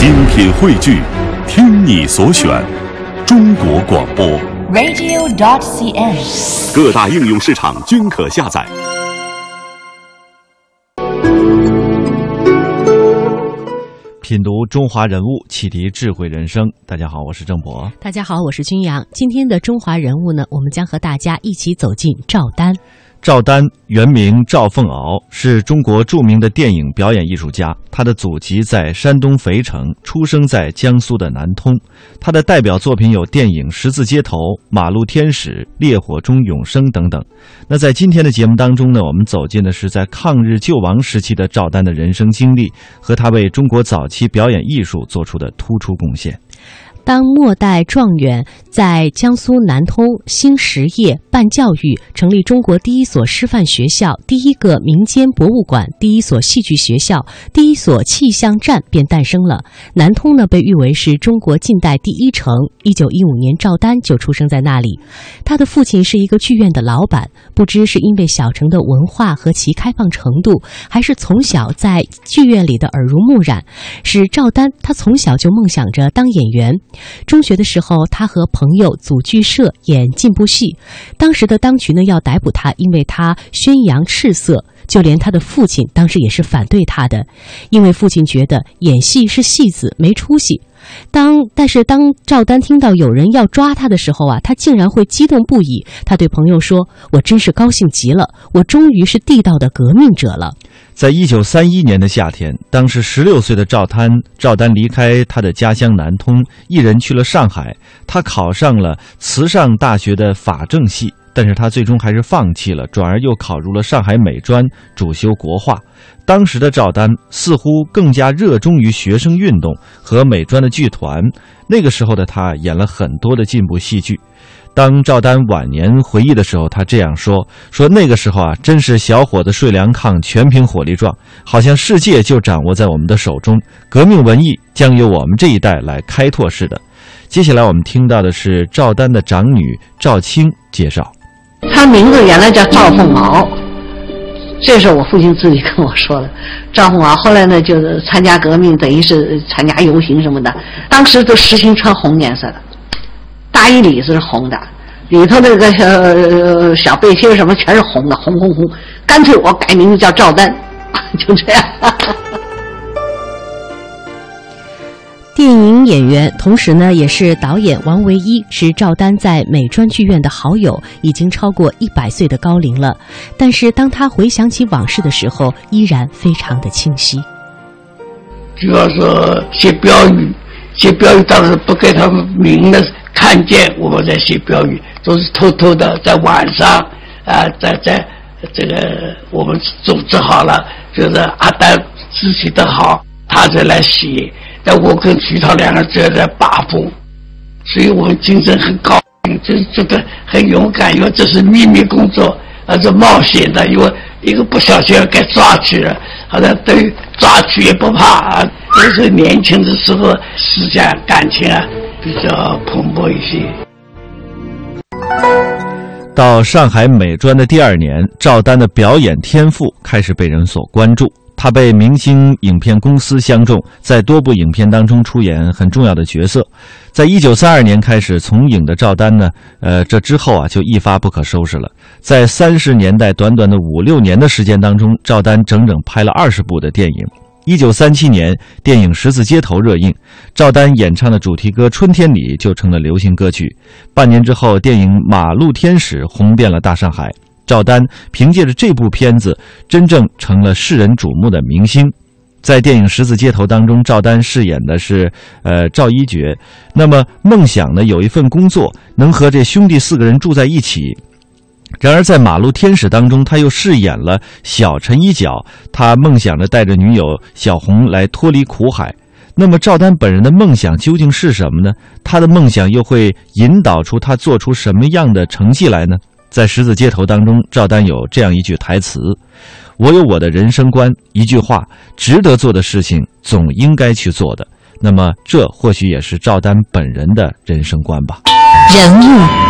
精品汇聚，听你所选，中国广播。radio.dot.cn，。各大应用市场均可下载。品读中华人物，启迪智慧人生。大家好，我是郑博。大家好，我是君阳。今天的中华人物呢，我们将和大家一起走进赵丹。赵丹原名赵凤敖，是中国著名的电影表演艺术家。他的祖籍在山东肥城，出生在江苏的南通。他的代表作品有电影《十字街头》《马路天使》《烈火中永生》等等。那在今天的节目当中呢，我们走进的是在抗日救亡时期的赵丹的人生经历和他为中国早期表演艺术做出的突出贡献。当末代状元在江苏南通兴实业、办教育，成立中国第一所师范学校、第一个民间博物馆、第一所戏剧学校、第一所气象站便诞生了。南通呢，被誉为是中国近代第一城。一九一五年，赵丹就出生在那里。他的父亲是一个剧院的老板，不知是因为小城的文化和其开放程度，还是从小在剧院里的耳濡目染，使赵丹他从小就梦想着当演员。中学的时候，他和朋友组剧社演进步戏，当时的当局呢要逮捕他，因为他宣扬赤色。就连他的父亲当时也是反对他的，因为父亲觉得演戏是戏子，没出息。当但是当赵丹听到有人要抓他的时候啊，他竟然会激动不已。他对朋友说：“我真是高兴极了，我终于是地道的革命者了。”在一九三一年的夏天，当时十六岁的赵丹，赵丹离开他的家乡南通，一人去了上海。他考上了慈尚大学的法政系，但是他最终还是放弃了，转而又考入了上海美专，主修国画。当时的赵丹似乎更加热衷于学生运动和美专的剧团。那个时候的他演了很多的进步戏剧。当赵丹晚年回忆的时候，他这样说：“说那个时候啊，真是小伙子睡凉炕，全凭火力壮，好像世界就掌握在我们的手中，革命文艺将由我们这一代来开拓似的。”接下来我们听到的是赵丹的长女赵青介绍。他名字原来叫赵凤毛，这是我父亲自己跟我说的。赵凤毛后来呢，就是参加革命，等于是参加游行什么的。当时都实行穿红颜色的，大衣里子是红的，里头那个小小背心什么全是红的，红红红。干脆我改名字叫赵丹，就这样。电影演员，同时呢也是导演王维一，是赵丹在美专剧院的好友，已经超过一百岁的高龄了。但是当他回想起往事的时候，依然非常的清晰。主要是写标语，写标语当时不给他们明的看见我们在写标语，都是偷偷的在晚上啊，在在这个我们组织好了，就是阿丹字写的好，他才来写。但我跟徐涛两个人在把风，所以我们精神很高，就是觉得很勇敢，因为这是秘密工作，而是冒险的，因为一个不小心要给抓去了，好像对抓去也不怕啊。都是年轻的时候，思想感情啊比较蓬勃一些。到上海美专的第二年，赵丹的表演天赋开始被人所关注。他被明星影片公司相中，在多部影片当中出演很重要的角色。在一九三二年开始从影的赵丹呢，呃，这之后啊就一发不可收拾了。在三十年代短短的五六年的时间当中，赵丹整整拍了二十部的电影。一九三七年，电影《十字街头》热映，赵丹演唱的主题歌《春天里》就成了流行歌曲。半年之后，电影《马路天使》红遍了大上海。赵丹凭借着这部片子，真正成了世人瞩目的明星。在电影《十字街头》当中，赵丹饰演的是呃赵一角。那么梦想呢，有一份工作，能和这兄弟四个人住在一起。然而在《马路天使》当中，他又饰演了小陈一角，他梦想着带着女友小红来脱离苦海。那么赵丹本人的梦想究竟是什么呢？他的梦想又会引导出他做出什么样的成绩来呢？在《十字街头》当中，赵丹有这样一句台词：“我有我的人生观，一句话，值得做的事情总应该去做的。”那么，这或许也是赵丹本人的人生观吧。人物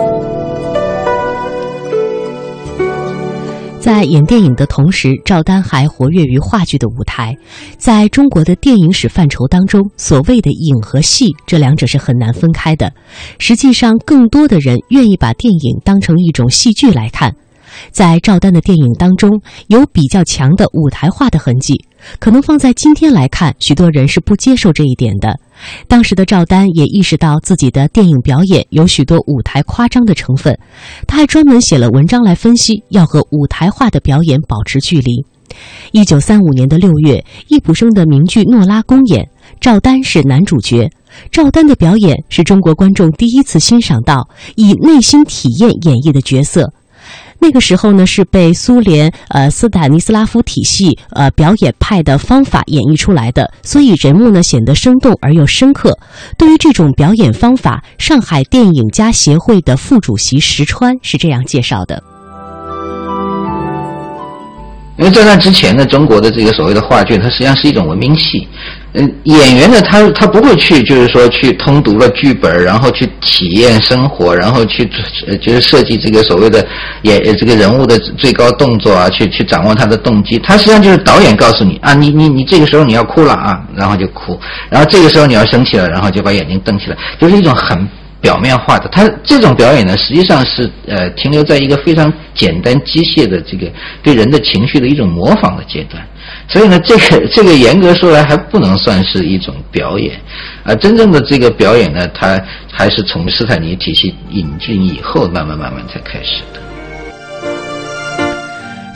在演电影的同时，赵丹还活跃于话剧的舞台。在中国的电影史范畴当中，所谓的影和戏这两者是很难分开的。实际上，更多的人愿意把电影当成一种戏剧来看。在赵丹的电影当中，有比较强的舞台化的痕迹。可能放在今天来看，许多人是不接受这一点的。当时的赵丹也意识到自己的电影表演有许多舞台夸张的成分，他还专门写了文章来分析，要和舞台化的表演保持距离。一九三五年的六月，易卜生的名剧《诺拉》公演，赵丹是男主角。赵丹的表演是中国观众第一次欣赏到以内心体验演绎的角色。那个时候呢，是被苏联呃斯坦尼斯拉夫体系呃表演派的方法演绎出来的，所以人物呢显得生动而又深刻。对于这种表演方法，上海电影家协会的副主席石川是这样介绍的。因为在那之前呢，中国的这个所谓的话剧，它实际上是一种文明戏。嗯，演员呢，他他不会去，就是说去通读了剧本，然后去体验生活，然后去，就是设计这个所谓的演这个人物的最高动作啊，去去掌握他的动机。他实际上就是导演告诉你啊，你你你这个时候你要哭了啊，然后就哭，然后这个时候你要生气了，然后就把眼睛瞪起来，就是一种很。表面化的，他这种表演呢，实际上是呃停留在一个非常简单机械的这个对人的情绪的一种模仿的阶段，所以呢，这个 这个严格说来还不能算是一种表演，而真正的这个表演呢，它还是从斯坦尼体系引进以后，慢慢慢慢才开始的。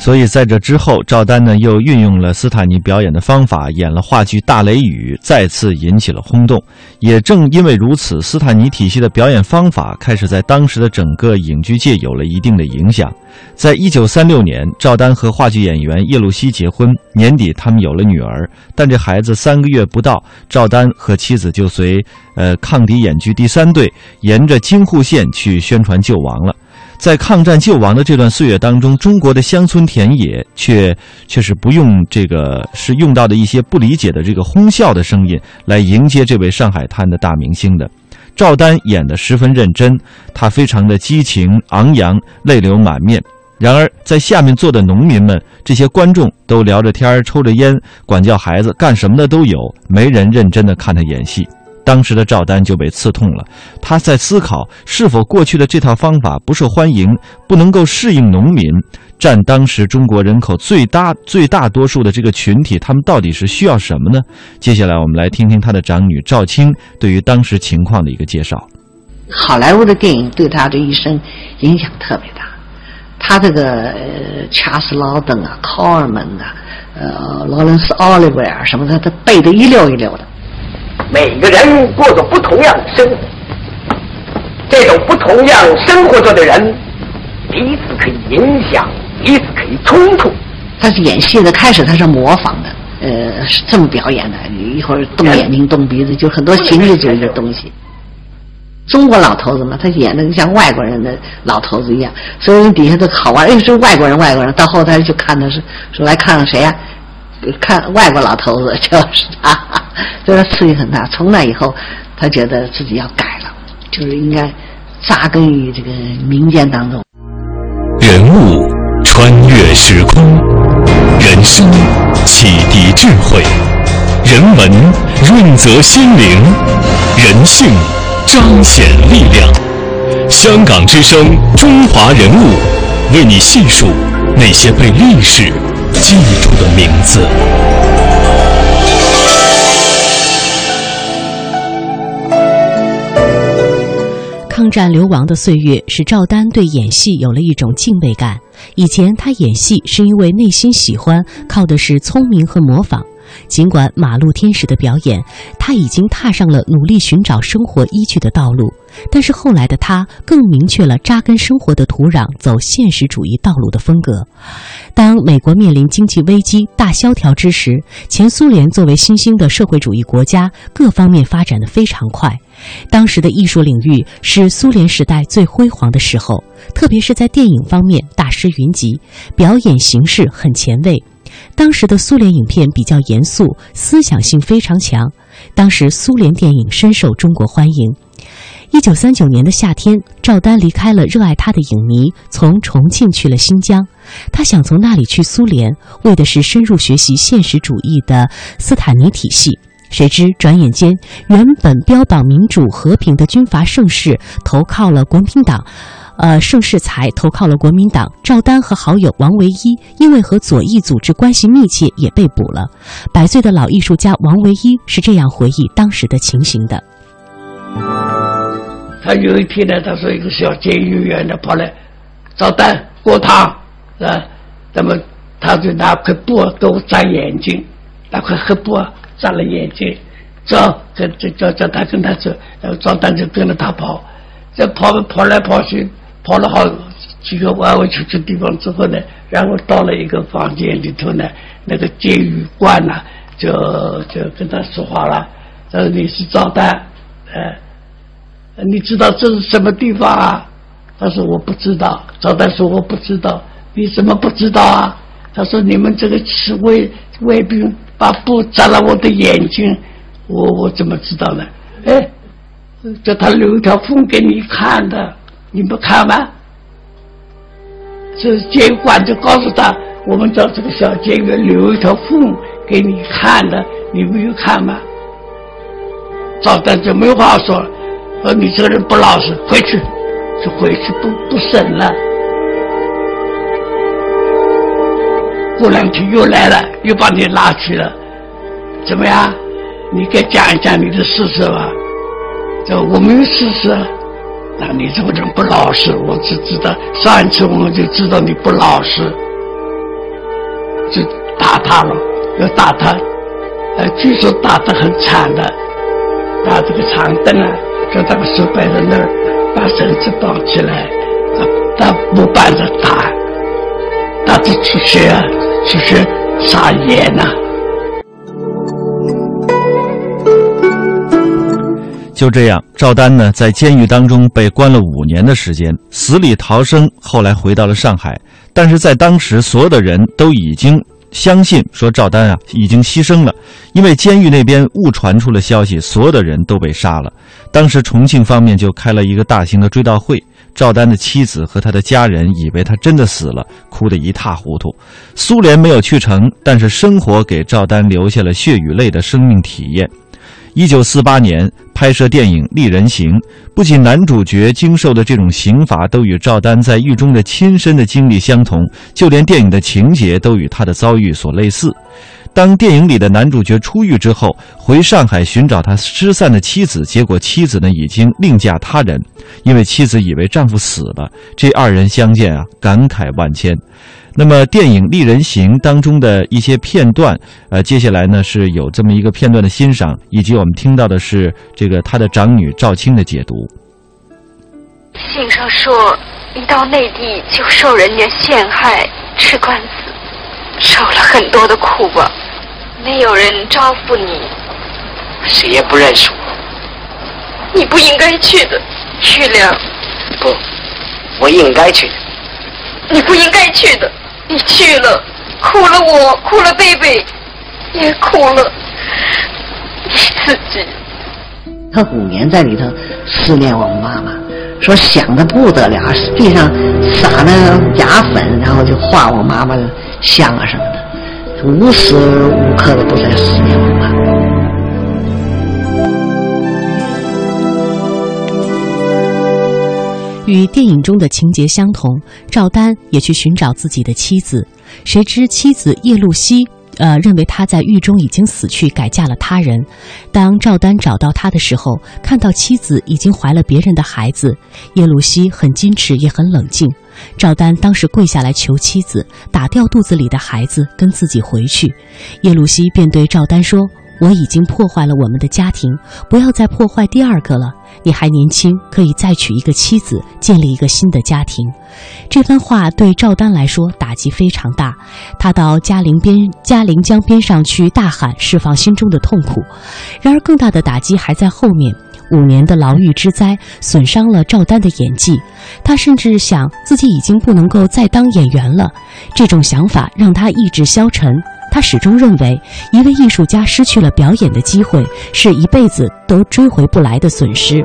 所以在这之后，赵丹呢又运用了斯坦尼表演的方法，演了话剧《大雷雨》，再次引起了轰动。也正因为如此，斯坦尼体系的表演方法开始在当时的整个影剧界有了一定的影响。在一九三六年，赵丹和话剧演员叶露西结婚，年底他们有了女儿。但这孩子三个月不到，赵丹和妻子就随呃抗敌演剧第三队，沿着京沪线去宣传救亡了。在抗战救亡的这段岁月当中，中国的乡村田野却却是不用这个，是用到的一些不理解的这个哄笑的声音来迎接这位上海滩的大明星的。赵丹演得十分认真，他非常的激情昂扬，泪流满面。然而，在下面坐的农民们，这些观众都聊着天抽着烟，管教孩子，干什么的都有，没人认真的看他演戏。当时的赵丹就被刺痛了，他在思考是否过去的这套方法不受欢迎，不能够适应农民，占当时中国人口最大最大多数的这个群体，他们到底是需要什么呢？接下来我们来听听他的长女赵青对于当时情况的一个介绍。好莱坞的电影对他的一生影响特别大，他这个呃查斯劳登啊、考尔门啊、呃劳伦斯奥利维尔什么的，他背得一溜一溜的。每个人过着不同样的生活，这种不同样生活着的人，彼此可以影响，彼此可以冲突。他是演戏的，开始他是模仿的，呃，是这么表演的，一会儿动眼睛、动鼻子，就很多形式主义的东西。中国老头子嘛，他演的像外国人的老头子一样，所以底下都好玩，哎，是外国人，外国人。到后台就看他是说来看看谁呀？看外国老头子就是他。对 他刺激很大。从那以后，他觉得自己要改了，就是应该扎根于这个民间当中。人物穿越时空，人生启迪智慧，人文润泽心灵，人性彰显力量。香港之声，中华人物，为你细数那些被历史记住的名字。抗战流亡的岁月，使赵丹对演戏有了一种敬畏感。以前他演戏是因为内心喜欢，靠的是聪明和模仿。尽管马路天使的表演，他已经踏上了努力寻找生活依据的道路。但是后来的他更明确了扎根生活的土壤，走现实主义道路的风格。当美国面临经济危机、大萧条之时，前苏联作为新兴的社会主义国家，各方面发展的非常快。当时的艺术领域是苏联时代最辉煌的时候，特别是在电影方面大师云集，表演形式很前卫。当时的苏联影片比较严肃，思想性非常强。当时苏联电影深受中国欢迎。一九三九年的夏天，赵丹离开了热爱他的影迷，从重庆去了新疆。他想从那里去苏联，为的是深入学习现实主义的斯坦尼体系。谁知转眼间，原本标榜民主和平的军阀盛世投靠了国民党，呃，盛世才投靠了国民党。赵丹和好友王维一因为和左翼组织关系密切，也被捕了。百岁的老艺术家王维一是这样回忆当时的情形的：他有一天呢，他说一个小监狱员呢跑来，赵丹过堂啊，那么他就拿块布给我扎眼睛，拿块黑布啊。扎了眼睛，走，跟这叫叫他跟他走，然后赵丹就跟着他跑，这跑跑来跑去，跑了好几个弯弯曲曲地方之后呢，然后到了一个房间里头呢，那个监狱官呐，就就跟他说话了，他说你是赵丹，哎，你知道这是什么地方啊？他说我不知道。赵丹说我不知道，你怎么不知道啊？他说你们这个是卫卫兵。把布扎了我的眼睛，我我怎么知道呢？哎，叫他留一条缝给你看的，你不看吗？这监管就告诉他，我们叫这个小监狱留一条缝给你看的，你没有看吗？赵丹就没话说了，说你这个人不老实，回去，就回去不不审了。过两天又来了，又把你拉去了，怎么样？你该讲一讲你的事实吧。这我没有事实，那你这个人不老实，我只知道上一次我们就知道你不老实，就打他了，要打他，呃，据说打得很惨的，打这个长凳啊，就这个手摆在那儿，把绳子绑起来，他他木板子打，打得出血啊。是是撒盐呐！就这样，赵丹呢在监狱当中被关了五年的时间，死里逃生，后来回到了上海。但是在当时，所有的人都已经相信说赵丹啊已经牺牲了，因为监狱那边误传出了消息，所有的人都被杀了。当时重庆方面就开了一个大型的追悼会。赵丹的妻子和他的家人以为他真的死了，哭得一塌糊涂。苏联没有去成，但是生活给赵丹留下了血与泪的生命体验。一九四八年拍摄电影《丽人行》，不仅男主角经受的这种刑罚都与赵丹在狱中的亲身的经历相同，就连电影的情节都与他的遭遇所类似。当电影里的男主角出狱之后，回上海寻找他失散的妻子，结果妻子呢已经另嫁他人，因为妻子以为丈夫死了。这二人相见啊，感慨万千。那么电影《丽人行》当中的一些片段，呃，接下来呢是有这么一个片段的欣赏，以及我们听到的是这个他的长女赵青的解读。信上说，你到内地就受人家陷害，吃官司，受了很多的苦吧。没有人招呼你，谁也不认识我。你不应该去的，去了。不，我应该去的。你不应该去的，你去了，苦了我，苦了贝贝，也苦了你自己。他五年在里头思念我妈妈，说想的不得了，地上撒那牙粉，然后就画我妈妈的像啊什么的。无时无刻的都在思念我妈。与电影中的情节相同，赵丹也去寻找自己的妻子，谁知妻子叶露西。呃，认为他在狱中已经死去，改嫁了他人。当赵丹找到他的时候，看到妻子已经怀了别人的孩子，叶露西很矜持，也很冷静。赵丹当时跪下来求妻子打掉肚子里的孩子，跟自己回去。叶露西便对赵丹说。我已经破坏了我们的家庭，不要再破坏第二个了。你还年轻，可以再娶一个妻子，建立一个新的家庭。这番话对赵丹来说打击非常大，他到嘉陵边嘉陵江边上去大喊，释放心中的痛苦。然而更大的打击还在后面。五年的牢狱之灾损伤了赵丹的演技，他甚至想自己已经不能够再当演员了。这种想法让他意志消沉。他始终认为，一位艺术家失去了表演的机会，是一辈子都追回不来的损失。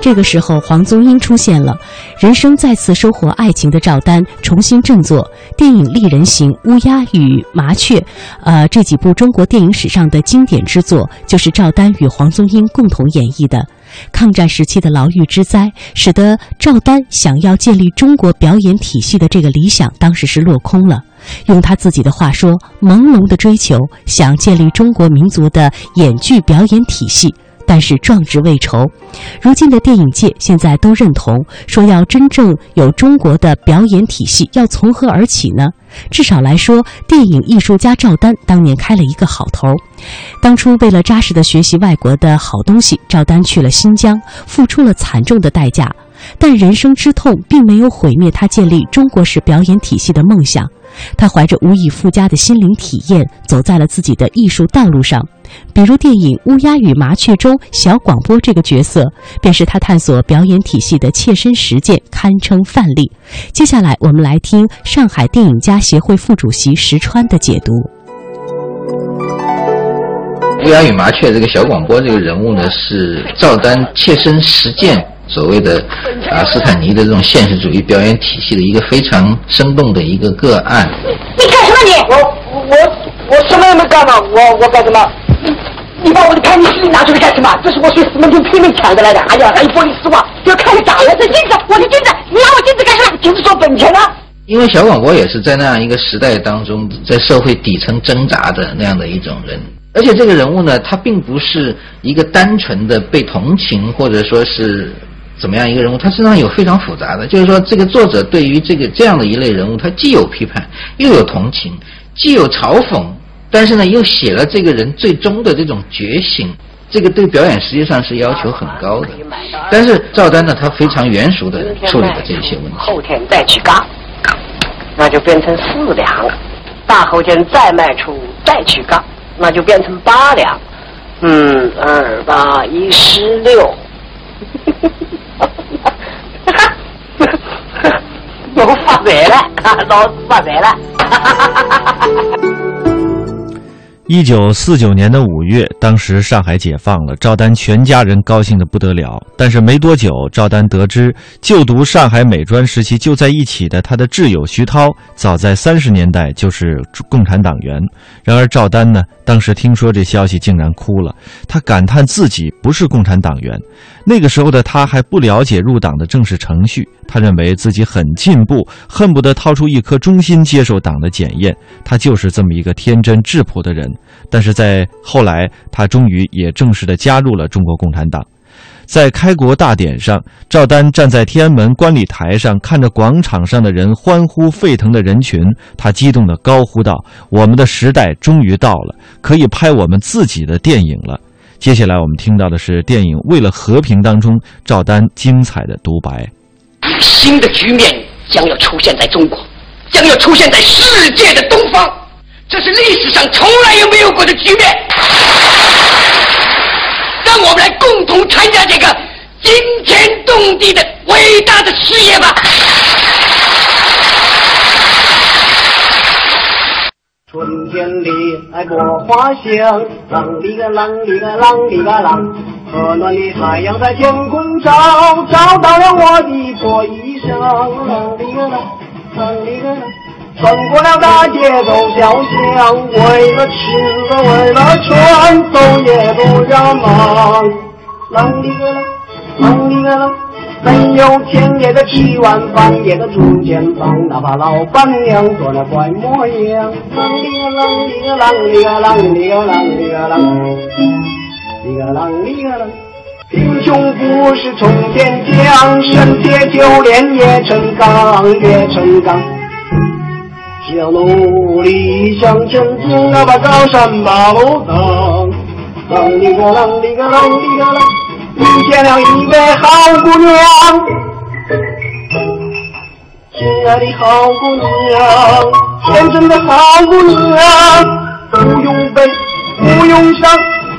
这个时候，黄宗英出现了，人生再次收获爱情的赵丹重新振作。电影《丽人行》《乌鸦与麻雀》，呃，这几部中国电影史上的经典之作，就是赵丹与黄宗英共同演绎的。抗战时期的牢狱之灾，使得赵丹想要建立中国表演体系的这个理想，当时是落空了。用他自己的话说：“朦胧的追求，想建立中国民族的演剧表演体系。”但是壮志未酬，如今的电影界现在都认同说，要真正有中国的表演体系，要从何而起呢？至少来说，电影艺术家赵丹当年开了一个好头。当初为了扎实的学习外国的好东西，赵丹去了新疆，付出了惨重的代价。但人生之痛并没有毁灭他建立中国式表演体系的梦想。他怀着无以复加的心灵体验，走在了自己的艺术道路上。比如电影《乌鸦与麻雀》中小广播这个角色，便是他探索表演体系的切身实践，堪称范例。接下来，我们来听上海电影家协会副主席石川的解读。乌鸦与麻雀这个小广播这个人物呢，是赵丹切身实践。所谓的啊，斯坦尼的这种现实主义表演体系的一个非常生动的一个个案。你干什么你？我我我什么也没干嘛，我我干什么？你你把我的拍立得拿出来干什么？这是我随死门钟拼命抢的来的。哎呀，还有玻璃丝袜，要看你咋了？这镜子，我的镜子，你拿我镜子干什么？镜子做本钱啊！因为小广播也是在那样一个时代当中，在社会底层挣扎的那样的一种人，而且这个人物呢，他并不是一个单纯的被同情，或者说是。怎么样一个人物？他身上有非常复杂的，就是说，这个作者对于这个这样的一类人物，他既有批判，又有同情，既有嘲讽，但是呢，又写了这个人最终的这种觉醒。这个对表演实际上是要求很高的。但是赵丹呢，他非常圆熟的处理了这些问题。后天再去嘎，那就变成四两；大后天再卖出再去嘎，那就变成八两。嗯，二八一十六。我发财了，老子发财了！一九四九年的五月，当时上海解放了，赵丹全家人高兴的不得了。但是没多久，赵丹得知就读上海美专时期就在一起的他的挚友徐涛，早在三十年代就是共产党员。然而赵丹呢，当时听说这消息，竟然哭了。他感叹自己不是共产党员。那个时候的他还不了解入党的正式程序，他认为自己很进步，恨不得掏出一颗忠心接受党的检验。他就是这么一个天真质朴的人。但是在后来，他终于也正式的加入了中国共产党。在开国大典上，赵丹站在天安门观礼台上，看着广场上的人欢呼沸腾的人群，他激动地高呼道：“我们的时代终于到了，可以拍我们自己的电影了。”接下来我们听到的是电影《为了和平》当中赵丹精彩的独白。新的局面将要出现在中国，将要出现在世界的东方，这是历史上从来也没有过的局面。让我们来共同参加这个惊天动地的伟大的事业吧！春天里，爱果花香，啷里个啷里个啷里个啷，和暖的太阳在天空照，照到了我的破衣裳，啷里个啷，啷里个啷，穿过了大街走小巷，为了吃，为了穿，走也不让忙，啷里个啷，啷里个啷。没有钱也得吃碗饭，也得住间房，哪怕老板娘做了怪模样。啷里个啷里个啷里个啷里个啷里个啷，里个啷里个啷。贫穷不是冲天降，身铁就炼也成钢，也成钢。要努力向前走，哪怕高山把路挡。啷里个啷里个啷里个啷。遇见了一位好姑娘，亲爱的好姑娘，天真的好姑娘，不用悲，不用伤，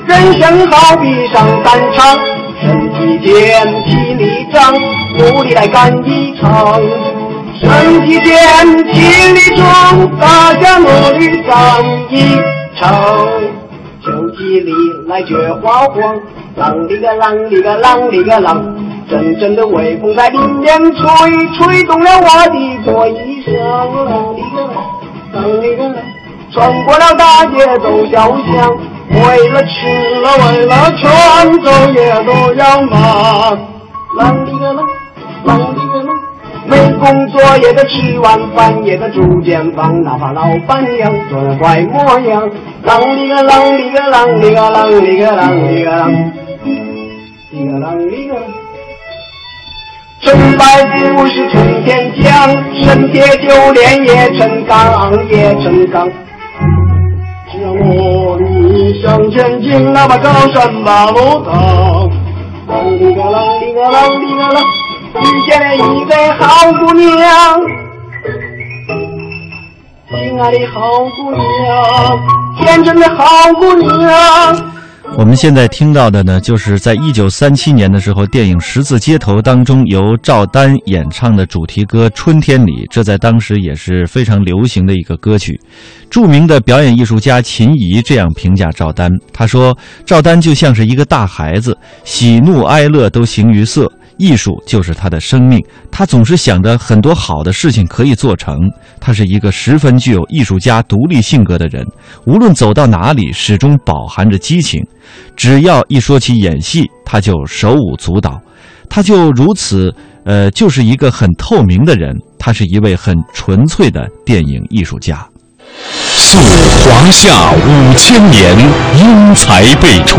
人生好比上战场，身体健，体力长，努力来干一场。身体健，体力壮，大家努力干一场。就体力来绝花黄，啷里个啷里个啷里个啷，阵阵的微风在林边吹，吹动了我的破衣裳。啷里个啷，啷里个啷，穿过了大街走小巷，为了吃了为了穿，走也都要忙。啷里个浪，没工作也得吃晚饭，也得住间房，哪怕老板娘做的怪模样。啷里个啷里个啷里个啷里个啷里个啷，里个啷里个。成败不是冲天将，身铁就炼也成钢，也成钢。只要努力向前进，哪怕高山把路挡。啷里个啷里个啷里个啷。遇见了一个好姑娘，亲爱的好姑娘，天真的好姑娘。我们现在听到的呢，就是在一九三七年的时候，电影《十字街头》当中由赵丹演唱的主题歌《春天里》，这在当时也是非常流行的一个歌曲。著名的表演艺术家秦怡这样评价赵丹，他说：“赵丹就像是一个大孩子，喜怒哀乐都形于色。”艺术就是他的生命，他总是想着很多好的事情可以做成。他是一个十分具有艺术家独立性格的人，无论走到哪里，始终饱含着激情。只要一说起演戏，他就手舞足蹈。他就如此，呃，就是一个很透明的人。他是一位很纯粹的电影艺术家。溯华夏五千年，英才辈出。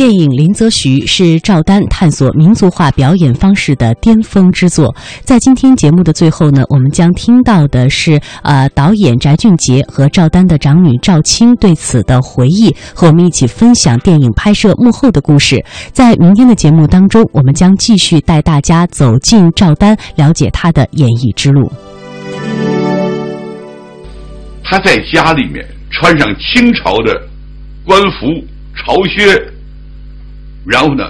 电影《林则徐》是赵丹探索民族化表演方式的巅峰之作。在今天节目的最后呢，我们将听到的是呃导演翟俊杰和赵丹的长女赵青对此的回忆，和我们一起分享电影拍摄幕后的故事。在明天的节目当中，我们将继续带大家走进赵丹，了解他的演艺之路。他在家里面穿上清朝的官服朝靴。然后呢，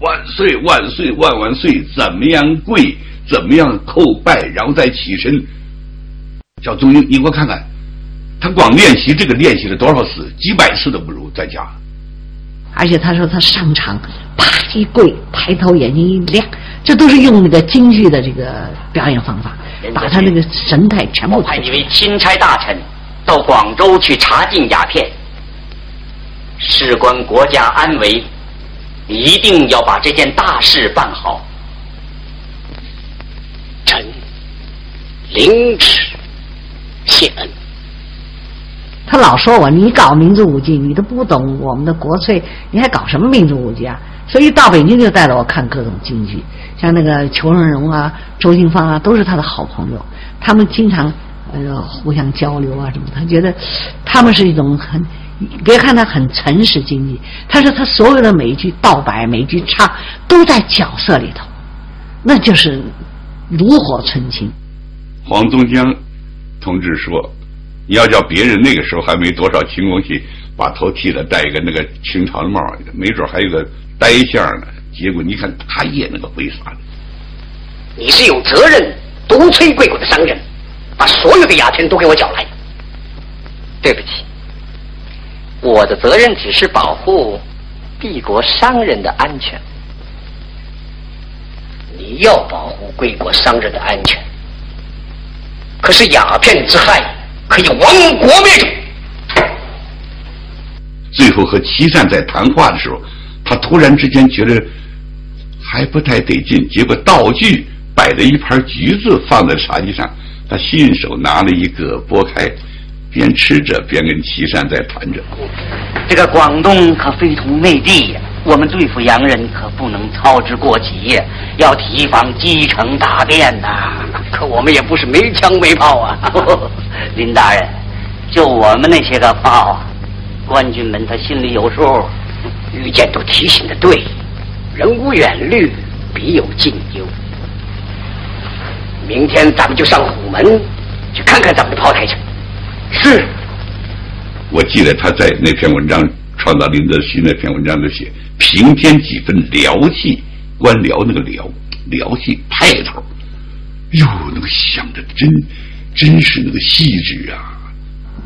万岁万岁万万岁！怎么样跪？怎么样叩拜？然后再起身。小宗英，你给我看看，他光练习这个练习了多少次？几百次都不如在家。而且他说他上场，啪一跪，抬头眼睛一亮，这都是用那个京剧的这个表演方法，把他那个神态全部。派一位钦差大臣到广州去查禁鸦片。事关国家安危，一定要把这件大事办好。臣领旨谢恩。他老说我，你搞民族舞剧，你都不懂我们的国粹，你还搞什么民族舞剧啊？所以到北京就带着我看各种京剧，像那个裘盛戎啊、周金芳啊，都是他的好朋友。他们经常呃互相交流啊什么，他觉得他们是一种很。别看他很诚实经济，他说他所有的每一句道白、每一句唱都在角色里头，那就是炉火纯青。黄宗江同志说：“你要叫别人那个时候还没多少清宫戏，把头剃了，戴一个那个清朝的帽，没准还有个呆相呢。结果你看他演那个挥洒的。你是有责任独催贵国的商人，把所有的鸦片都给我缴来。对不起。”我的责任只是保护帝国商人的安全。你要保护贵国商人的安全，可是鸦片之害可以亡国灭种。最后和齐善在谈话的时候，他突然之间觉得还不太得劲，结果道具摆了一盘橘子放在茶几上，他信手拿了一个剥开，边吃着边跟岐山在谈着。这个广东可非同内地呀，我们对付洋人可不能操之过急呀，要提防基城大变呐。可我们也不是没枪没炮啊，林大人，就我们那些个炮，官军们他心里有数。遇见都提醒的对，人无远虑，必有近忧。明天咱们就上虎门去看看咱们的炮台去。是，我记得他在那篇文章《创造林则徐》那篇文章里写，平添几分辽气，官僚那个辽辽气派头，哟，那个想的真真是那个细致啊。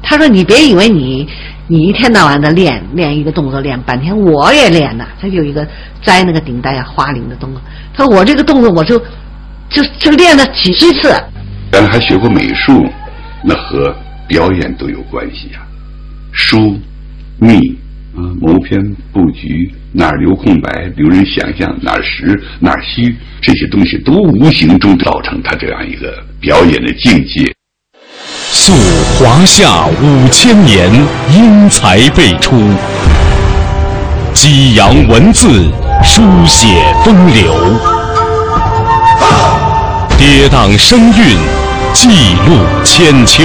他说：“你别以为你你一天到晚的练练一个动作练半天，我也练呐。他有一个摘那个顶戴啊花翎的动作，他说我这个动作我就就就练了几十次。原来还学过美术，那和表演都有关系啊。疏、密啊，谋篇布局，哪儿留空白，留人想象，哪儿实哪儿虚，这些东西都无形中造成他这样一个表演的境界。”溯华夏五千年，英才辈出；激扬文字，书写风流；跌宕声韵，记录千秋；